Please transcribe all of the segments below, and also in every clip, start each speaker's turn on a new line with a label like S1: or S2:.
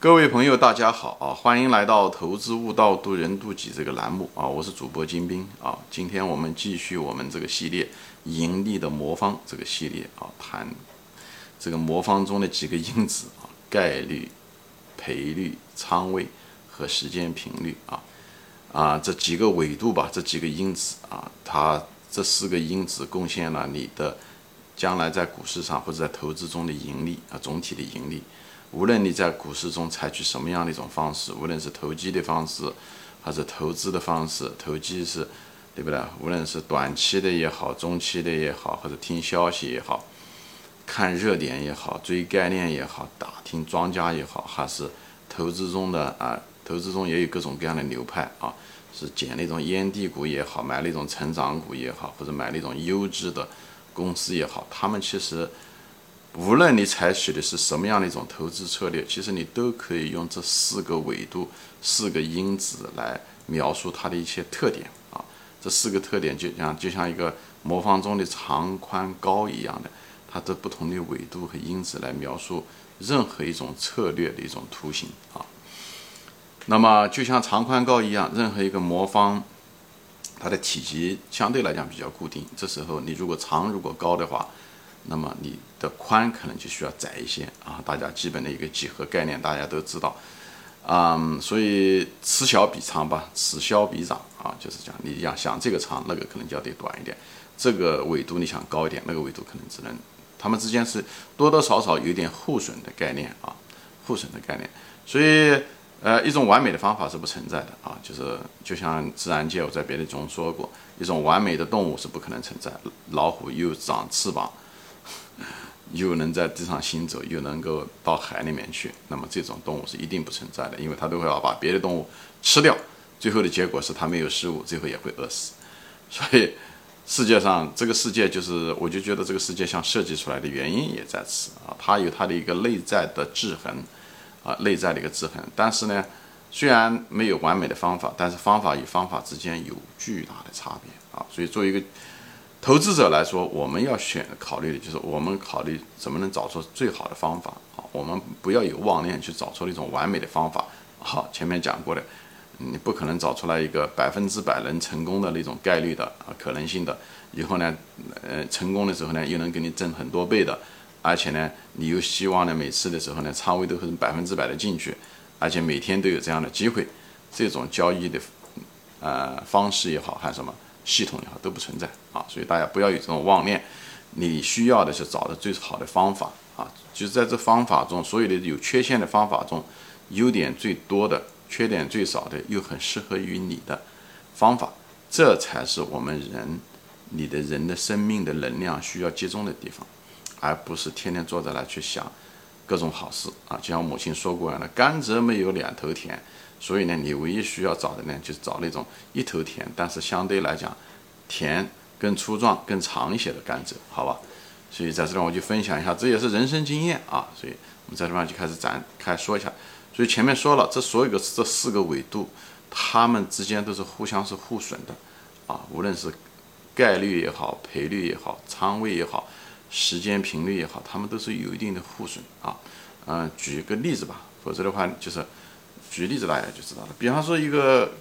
S1: 各位朋友，大家好啊！欢迎来到《投资悟道，渡人渡己》这个栏目啊！我是主播金兵啊！今天我们继续我们这个系列“盈利的魔方”这个系列啊，谈这个魔方中的几个因子啊：概率、赔率、仓位和时间频率啊啊这几个维度吧，这几个因子啊，它这四个因子贡献了你的将来在股市上或者在投资中的盈利啊，总体的盈利。无论你在股市中采取什么样的一种方式，无论是投机的方式，还是投资的方式，投机是，对不对？无论是短期的也好，中期的也好，或者听消息也好，看热点也好，追概念也好，打听庄家也好，还是投资中的啊，投资中也有各种各样的流派啊，是捡那种烟蒂股也好，买那种成长股也好，或者买那种优质的公司也好，他们其实。无论你采取的是什么样的一种投资策略，其实你都可以用这四个维度、四个因子来描述它的一些特点啊。这四个特点就像就像一个魔方中的长、宽、高一样的，它的不同的维度和因子来描述任何一种策略的一种图形啊。那么就像长、宽、高一样，任何一个魔方，它的体积相对来讲比较固定。这时候你如果长如果高的话，那么你的宽可能就需要窄一些啊，大家基本的一个几何概念大家都知道，嗯，所以此小彼长吧，此消彼长啊，就是讲你要想这个长，那个可能就要得短一点，这个纬度你想高一点，那个纬度可能只能，它们之间是多多少少有点互损的概念啊，互损的概念，所以呃，一种完美的方法是不存在的啊，就是就像自然界我在别的中说过，一种完美的动物是不可能存在，老虎又长翅膀。又能在地上行走，又能够到海里面去，那么这种动物是一定不存在的，因为它都会要把别的动物吃掉，最后的结果是它没有食物，最后也会饿死。所以世界上这个世界就是，我就觉得这个世界像设计出来的原因也在此啊，它有它的一个内在的制衡啊，内在的一个制衡。但是呢，虽然没有完美的方法，但是方法与方法之间有巨大的差别啊，所以作为一个。投资者来说，我们要选考虑的就是我们考虑怎么能找出最好的方法啊。我们不要有妄念去找出那种完美的方法。好，前面讲过的，你不可能找出来一个百分之百能成功的那种概率的啊可能性的。以后呢，呃，成功的时候呢，又能给你挣很多倍的，而且呢，你又希望呢，每次的时候呢，仓位都是百分之百的进去，而且每天都有这样的机会，这种交易的呃方式也好，还是什么？系统也好都不存在啊，所以大家不要有这种妄念。你需要的是找的最好的方法啊，就是在这方法中，所有的有缺陷的方法中，优点最多的、缺点最少的，又很适合于你的方法，这才是我们人、你的人的生命的能量需要集中的地方，而不是天天坐在那去想各种好事啊。就像母亲说过一样的，甘蔗没有两头甜。所以呢，你唯一需要找的呢，就是找那种一头甜，但是相对来讲，甜更粗壮、更长一些的甘蔗，好吧？所以在这里我就分享一下，这也是人生经验啊。所以我们在这方就开始展开说一下。所以前面说了，这所有的这四个维度，它们之间都是互相是互损的啊。无论是概率也好、赔率也好、仓位也好、时间频率也好，它们都是有一定的互损啊。嗯，举一个例子吧，否则的话就是。举例子大家就知道了，比方说一个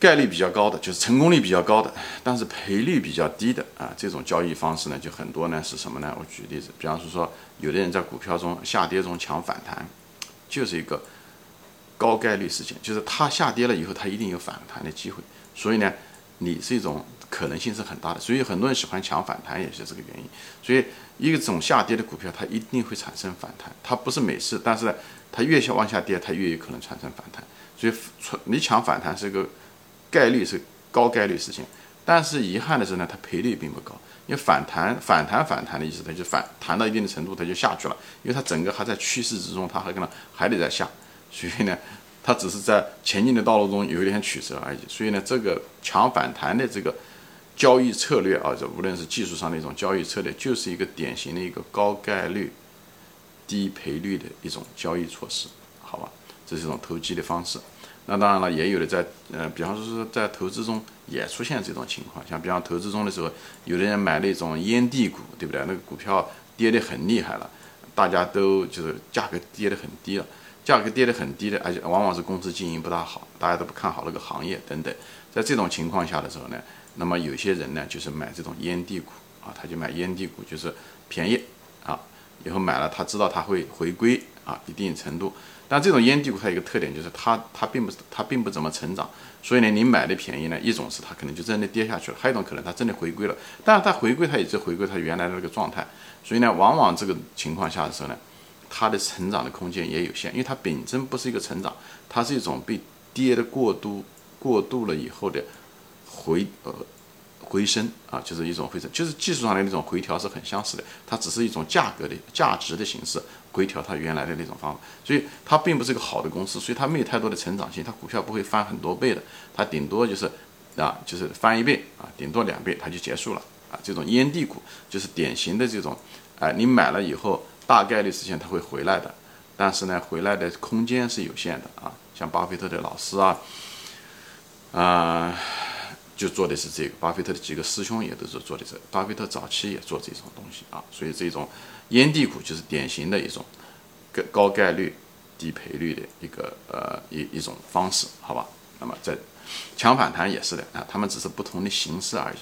S1: 概率比较高的，就是成功率比较高的，但是赔率比较低的啊，这种交易方式呢，就很多呢是什么呢？我举例子，比方说说有的人在股票中下跌中抢反弹，就是一个高概率事件，就是它下跌了以后，它一定有反弹的机会，所以呢，你是一种可能性是很大的，所以很多人喜欢抢反弹也是这个原因。所以一种下跌的股票，它一定会产生反弹，它不是每次，但是。它越下往下跌，它越有可能产生反弹，所以你抢反弹是个概率是高概率事情，但是遗憾的是呢，它赔率并不高，因为反弹反弹反弹的意思，它就反弹到一定的程度，它就下去了，因为它整个还在趋势之中，它还可能还得再下，所以呢，它只是在前进的道路中有一点曲折而已，所以呢，这个抢反弹的这个交易策略啊，这无论是技术上的一种交易策略，就是一个典型的一个高概率。低赔率的一种交易措施，好吧，这是一种投机的方式。那当然了，也有的在呃，比方说是在投资中也出现这种情况，像比方投资中的时候，有的人买那种烟蒂股，对不对？那个股票跌得很厉害了，大家都就是价格跌得很低了，价格跌得很低的，而且往往是公司经营不大好，大家都不看好那个行业等等。在这种情况下的时候呢，那么有些人呢就是买这种烟蒂股啊，他就买烟蒂股，就是便宜，以后买了他知道他会回归啊一定程度。但这种烟蒂股它有一个特点，就是它它并不是它并不怎么成长，所以呢，你买的便宜呢，一种是它可能就真的跌下去了，还有一种可能它真的回归了，但是它回归它也是回归它原来的那个状态，所以呢，往往这个情况下的时候呢，它的成长的空间也有限，因为它本身不是一个成长，它是一种被跌的过度过度了以后的回呃。回升啊，就是一种回升，就是技术上的那种回调是很相似的，它只是一种价格的价值的形式回调它原来的那种方法，所以它并不是一个好的公司，所以它没有太多的成长性，它股票不会翻很多倍的，它顶多就是啊，就是翻一倍啊，顶多两倍它就结束了啊。这种烟蒂股就是典型的这种，哎，你买了以后大概率事情它会回来的，但是呢，回来的空间是有限的啊。像巴菲特的老师啊，啊。就做的是这个，巴菲特的几个师兄也都是做的这，巴菲特早期也做这种东西啊，所以这种烟蒂股就是典型的一种高高概率低赔率的一个呃一一种方式，好吧？那么在强反弹也是的啊，他们只是不同的形式而已。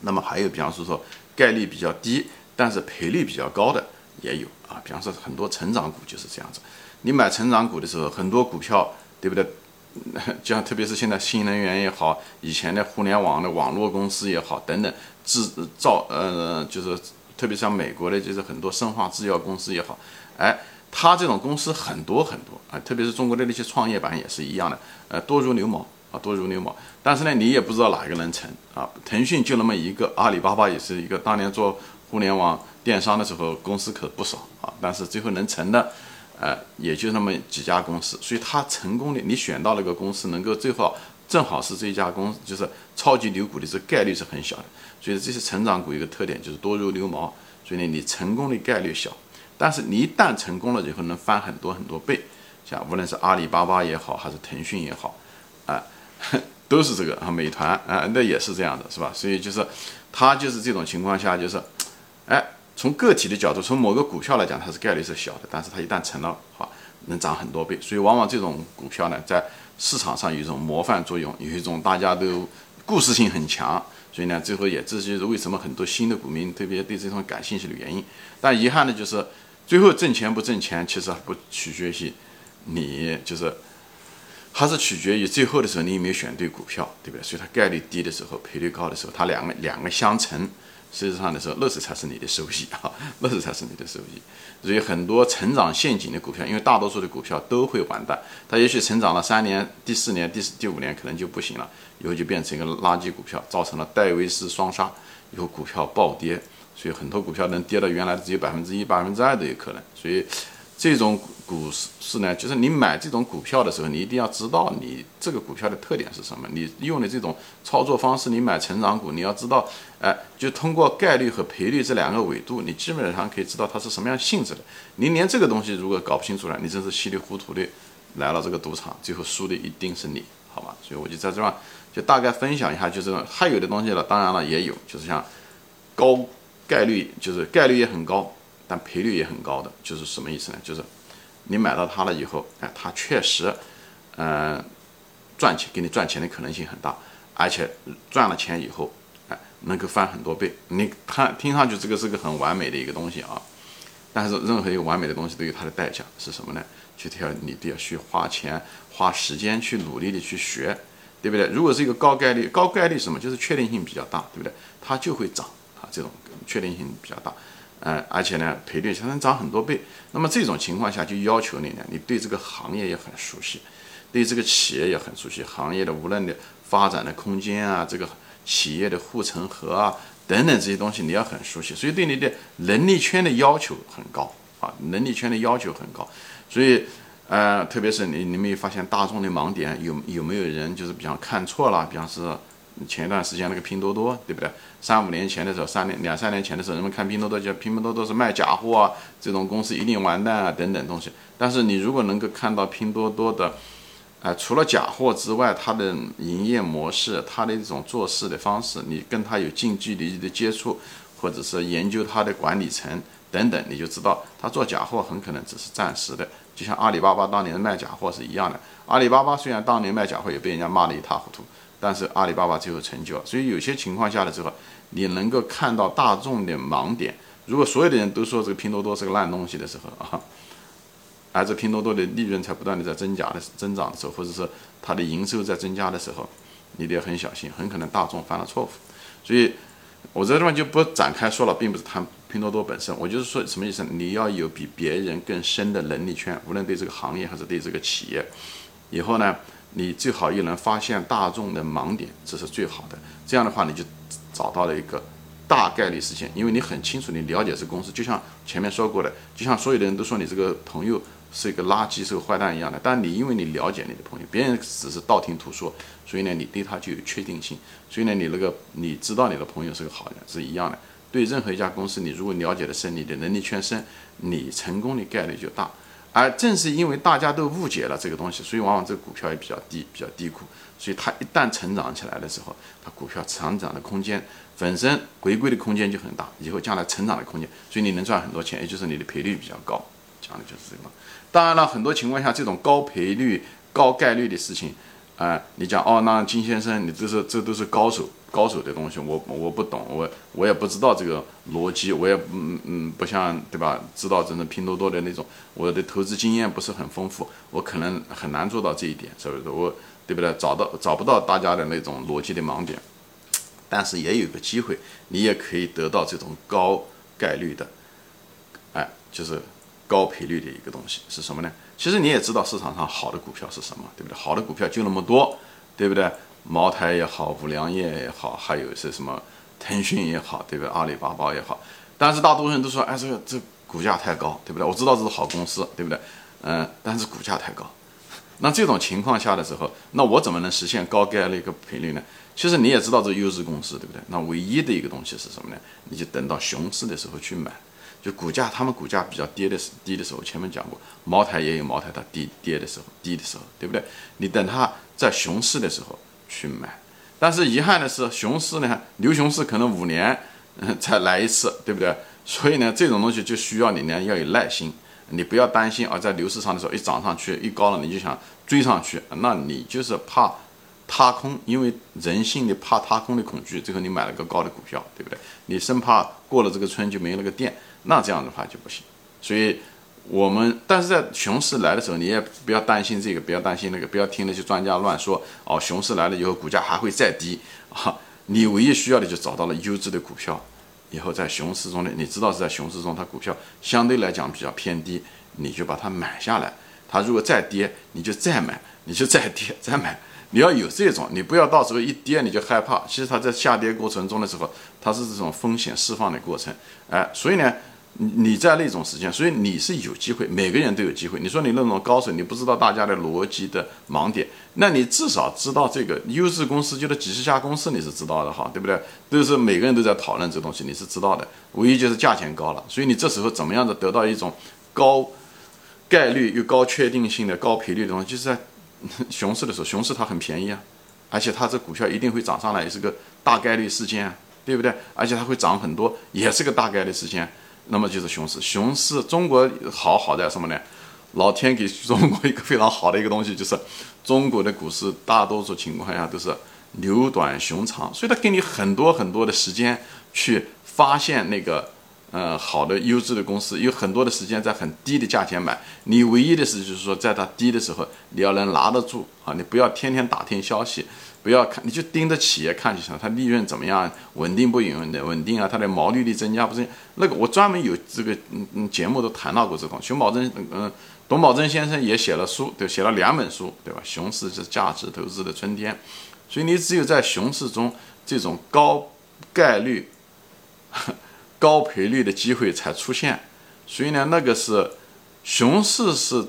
S1: 那么还有，比方说说概率比较低，但是赔率比较高的也有啊，比方说很多成长股就是这样子，你买成长股的时候，很多股票对不对？就像特别是现在新能源也好，以前的互联网的网络公司也好，等等制造呃，就是特别像美国的，就是很多生化制药公司也好，哎，它这种公司很多很多啊，特别是中国的那些创业板也是一样的，呃，多如牛毛啊，多如牛毛。但是呢，你也不知道哪一个能成啊。腾讯就那么一个，阿里巴巴也是一个，当年做互联网电商的时候，公司可不少啊，但是最后能成的。呃，也就那么几家公司，所以它成功的，你选到那个公司，能够最后正好是这一家公司，就是超级牛股的这概率是很小的。所以这些成长股一个特点就是多如牛毛，所以呢，你成功的概率小，但是你一旦成功了以后，能翻很多很多倍。像无论是阿里巴巴也好，还是腾讯也好，啊，都是这个啊，美团啊，那也是这样的，是吧？所以就是它就是这种情况下，就是，哎。从个体的角度，从某个股票来讲，它是概率是小的，但是它一旦成了，话，能涨很多倍。所以往往这种股票呢，在市场上有一种模范作用，有一种大家都故事性很强。所以呢，最后也这就是为什么很多新的股民特别对这种感兴趣的原因。但遗憾的就是，最后挣钱不挣钱，其实不取决于你，就是还是取决于最后的时候你有没有选对股票，对不对？所以它概率低的时候，赔率高的时候，它两个两个相乘。事实上的时候，那时才是你的收益啊，乐视才是你的收益。所以很多成长陷阱的股票，因为大多数的股票都会完蛋，它也许成长了三年、第四年、第四、第五年可能就不行了，以后就变成一个垃圾股票，造成了戴维斯双杀，以后股票暴跌，所以很多股票能跌到原来只有百分之一、百分之二都有可能。所以。这种股市呢，就是你买这种股票的时候，你一定要知道你这个股票的特点是什么。你用的这种操作方式，你买成长股，你要知道，哎，就通过概率和赔率这两个维度，你基本上可以知道它是什么样性质的。你连这个东西如果搞不清楚了，你真是稀里糊涂的来了这个赌场，最后输的一定是你，好吧？所以我就在这儿就大概分享一下，就是还有的东西了，当然了也有，就是像高概率，就是概率也很高。但赔率也很高的，就是什么意思呢？就是你买到它了以后，哎，它确实，嗯，赚钱给你赚钱的可能性很大，而且赚了钱以后，哎，能够翻很多倍。你看，听上去这个是个很完美的一个东西啊，但是任何一个完美的东西都有它的代价，是什么呢？就得要你得要去花钱、花时间去努力的去学，对不对？如果是一个高概率，高概率什么？就是确定性比较大，对不对？它就会涨啊，这种确定性比较大。嗯，而且呢，赔率才能涨很多倍。那么这种情况下，就要求你呢，你对这个行业也很熟悉，对这个企业也很熟悉，行业的无论的发展的空间啊，这个企业的护城河啊等等这些东西，你要很熟悉。所以对你的能力圈的要求很高啊，能力圈的要求很高。所以，呃，特别是你，你没有发现大众的盲点有有没有人就是比方看错了，比方是。前一段时间那个拼多多，对不对？三五年前的时候，三年两三年前的时候，人们看拼多多就拼多多是卖假货啊，这种公司一定完蛋啊，等等东西。但是你如果能够看到拼多多的，啊，除了假货之外，它的营业模式，它的一种做事的方式，你跟它有近距离的接触，或者是研究它的管理层等等，你就知道他做假货很可能只是暂时的，就像阿里巴巴当年卖假货是一样的。阿里巴巴虽然当年卖假货也被人家骂得一塌糊涂，但是阿里巴巴最后成就了。所以有些情况下的时候，你能够看到大众的盲点。如果所有的人都说这个拼多多是个烂东西的时候啊，而这拼多多的利润才不断的在增加的增长的时候，或者说它的营收在增加的时候，你得很小心，很可能大众犯了错误。所以。我这地方就不展开说了，并不是谈拼多多本身，我就是说什么意思？你要有比别人更深的能力圈，无论对这个行业还是对这个企业，以后呢，你最好又能发现大众的盲点，这是最好的。这样的话，你就找到了一个大概率事件，因为你很清楚，你了解这个公司，就像前面说过的，就像所有的人都说你这个朋友。是一个垃圾，是个坏蛋一样的。但你因为你了解你的朋友，别人只是道听途说，所以呢，你对他就有确定性。所以呢，你那个你知道你的朋友是个好人，是一样的。对任何一家公司，你如果了解的深，你的能力圈深，你成功的概率就大。而正是因为大家都误解了这个东西，所以往往这个股票也比较低，比较低估。所以它一旦成长起来的时候，它股票成长的空间本身回归的空间就很大，以后将来成长的空间，所以你能赚很多钱，也就是你的赔率比较高。讲的就是这个。当然了，很多情况下，这种高赔率、高概率的事情，啊，你讲哦，那金先生，你这是这都是高手高手的东西，我我不懂，我我也不知道这个逻辑，我也嗯嗯不像对吧？知道真正拼多多的那种，我的投资经验不是很丰富，我可能很难做到这一点，是不是？我对不对？找到找不到大家的那种逻辑的盲点，但是也有个机会，你也可以得到这种高概率的，哎，就是。高赔率的一个东西是什么呢？其实你也知道市场上好的股票是什么，对不对？好的股票就那么多，对不对？茅台也好，五粮液也好，还有一些什么腾讯也好，对不对？阿里巴巴也好，但是大多数人都说，哎，这个这股价太高，对不对？我知道这是好公司，对不对？嗯，但是股价太高。那这种情况下的时候，那我怎么能实现高概率一个赔率呢？其实你也知道这优质公司，对不对？那唯一的一个东西是什么呢？你就等到熊市的时候去买。就股价，他们股价比较跌的时低的时候，前面讲过，茅台也有茅台它低跌的时候，低的时候，对不对？你等它在熊市的时候去买，但是遗憾的是，熊市呢，牛熊市可能五年嗯才来一次，对不对？所以呢，这种东西就需要你呢要有耐心，你不要担心啊，在牛市上的时候一涨上去一高了，你就想追上去，那你就是怕踏空，因为人性的怕踏空的恐惧，最后你买了个高的股票，对不对？你生怕过了这个村就没有那个店。那这样的话就不行，所以我们但是在熊市来的时候，你也不要担心这个，不要担心那个，不要听那些专家乱说哦。熊市来了以后，股价还会再低啊！你唯一需要的就找到了优质的股票，以后在熊市中呢，你知道是在熊市中，它股票相对来讲比较偏低，你就把它买下来。它如果再跌，你就再买，你就再跌再买。你要有这种，你不要到时候一跌你就害怕。其实它在下跌过程中的时候，它是这种风险释放的过程，哎，所以呢。你你在那种时间，所以你是有机会，每个人都有机会。你说你那种高手，你不知道大家的逻辑的盲点，那你至少知道这个优质公司就那几十家公司你是知道的哈，对不对？都是每个人都在讨论这东西，你是知道的。唯一就是价钱高了，所以你这时候怎么样的得到一种高概率又高确定性的高赔率的东西，就是在 熊市的时候，熊市它很便宜啊，而且它这股票一定会涨上来，也是个大概率事件，对不对？而且它会涨很多，也是个大概率事件。那么就是熊市，熊市中国好好在什么呢？老天给中国一个非常好的一个东西，就是中国的股市大多数情况下都是牛短熊长，所以它给你很多很多的时间去发现那个呃好的优质的公司，有很多的时间在很低的价钱买。你唯一的是就是说，在它低的时候，你要能拿得住啊，你不要天天打听消息。不要看，你就盯着企业看就行了。它利润怎么样？稳定不稳的？稳定啊！它的毛利率增加不是？那个我专门有这个嗯嗯节目都谈到过这种。熊宝珍嗯，董宝珍先生也写了书，对，写了两本书，对吧？熊市是价值投资的春天，所以你只有在熊市中这种高概率、高赔率的机会才出现。所以呢，那个是熊市是。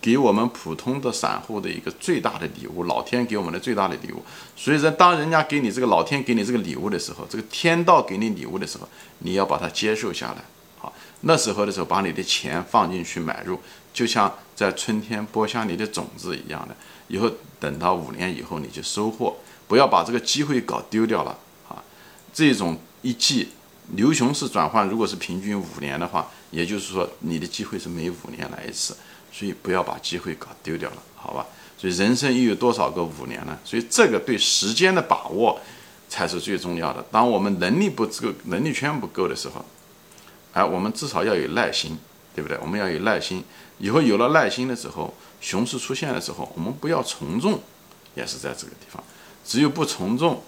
S1: 给我们普通的散户的一个最大的礼物，老天给我们的最大的礼物。所以说，当人家给你这个老天给你这个礼物的时候，这个天道给你礼物的时候，你要把它接受下来。好，那时候的时候，把你的钱放进去买入，就像在春天播下你的种子一样的。以后等到五年以后，你就收获。不要把这个机会搞丢掉了啊！这种一季牛熊市转换如果是平均五年的话，也就是说你的机会是每五年来一次，所以不要把机会搞丢掉了，好吧？所以人生又有多少个五年呢？所以这个对时间的把握才是最重要的。当我们能力不够、能力圈不够的时候，哎，我们至少要有耐心，对不对？我们要有耐心。以后有了耐心的时候，熊市出现的时候，我们不要从众，也是在这个地方。只有不从众，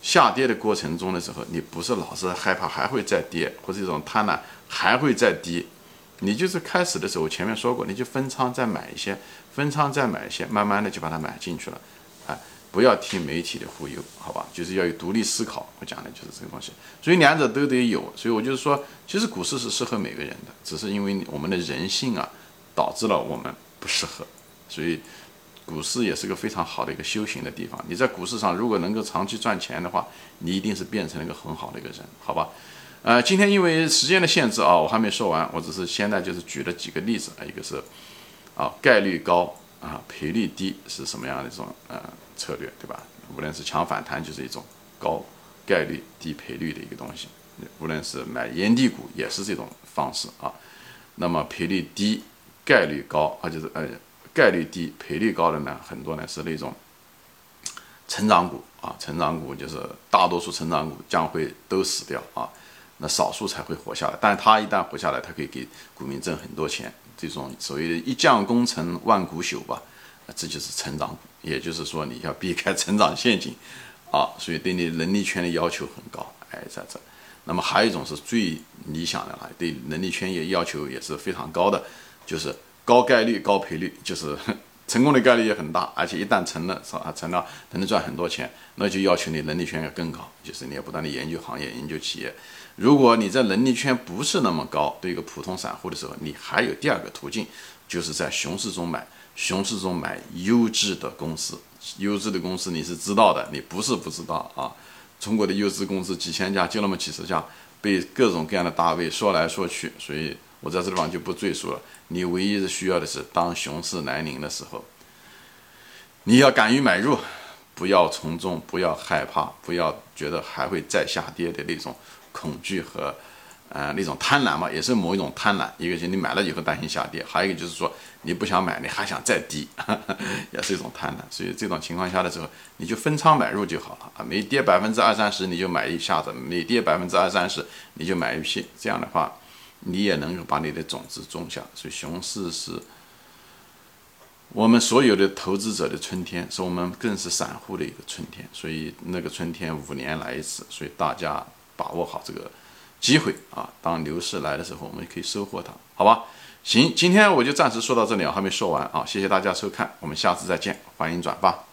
S1: 下跌的过程中的时候，你不是老是害怕还会再跌，或者这种贪婪还会再低。你就是开始的时候，我前面说过，你就分仓再买一些，分仓再买一些，慢慢的就把它买进去了，哎，不要听媒体的忽悠，好吧？就是要有独立思考。我讲的就是这个东西，所以两者都得有。所以我就是说，其实股市是适合每个人的，只是因为我们的人性啊，导致了我们不适合。所以股市也是个非常好的一个修行的地方。你在股市上如果能够长期赚钱的话，你一定是变成了一个很好的一个人，好吧？呃，今天因为时间的限制啊，我还没说完，我只是现在就是举了几个例子啊，一个是啊概率高啊赔率低是什么样的一种呃策略，对吧？无论是强反弹就是一种高概率低赔率的一个东西，无论是买烟蒂股也是这种方式啊。那么赔率低概率高啊，就是呃概率低赔率高的呢，很多呢是那种成长股啊，成长股就是大多数成长股将会都死掉啊。那少数才会活下来，但是他一旦活下来，他可以给股民挣很多钱。这种所谓的“一将功成万骨朽”吧，这就是成长股。也就是说，你要避开成长陷阱啊，所以对你能力圈的要求很高。哎，在这。那么还有一种是最理想的啊，对能力圈也要求也是非常高的，就是高概率高赔率，就是。成功的概率也很大，而且一旦成了，是吧？成了能赚很多钱，那就要求你能力圈要更高，就是你要不断的研究行业、研究企业。如果你在能力圈不是那么高，对一个普通散户的时候，你还有第二个途径，就是在熊市中买，熊市中买优质的公司。优质的公司你是知道的，你不是不知道啊。中国的优质公司几千家，就那么几十家，被各种各样的大 V 说来说去，所以。我在这地方就不赘述了。你唯一的需要的是，当熊市来临的时候，你要敢于买入，不要从众，不要害怕，不要觉得还会再下跌的那种恐惧和，呃，那种贪婪嘛，也是某一种贪婪。一个是你买了以后担心下跌，还有一个就是说你不想买，你还想再低，也是一种贪婪。所以这种情况下的时候，你就分仓买入就好了啊。每跌百分之二三十，你就买一下子；每跌百分之二三十，你就买一批。这样的话。你也能够把你的种子种下，所以熊市是我们所有的投资者的春天，是我们更是散户的一个春天。所以那个春天五年来一次，所以大家把握好这个机会啊！当牛市来的时候，我们可以收获它，好吧？行，今天我就暂时说到这里，啊还没说完啊！谢谢大家收看，我们下次再见，欢迎转发。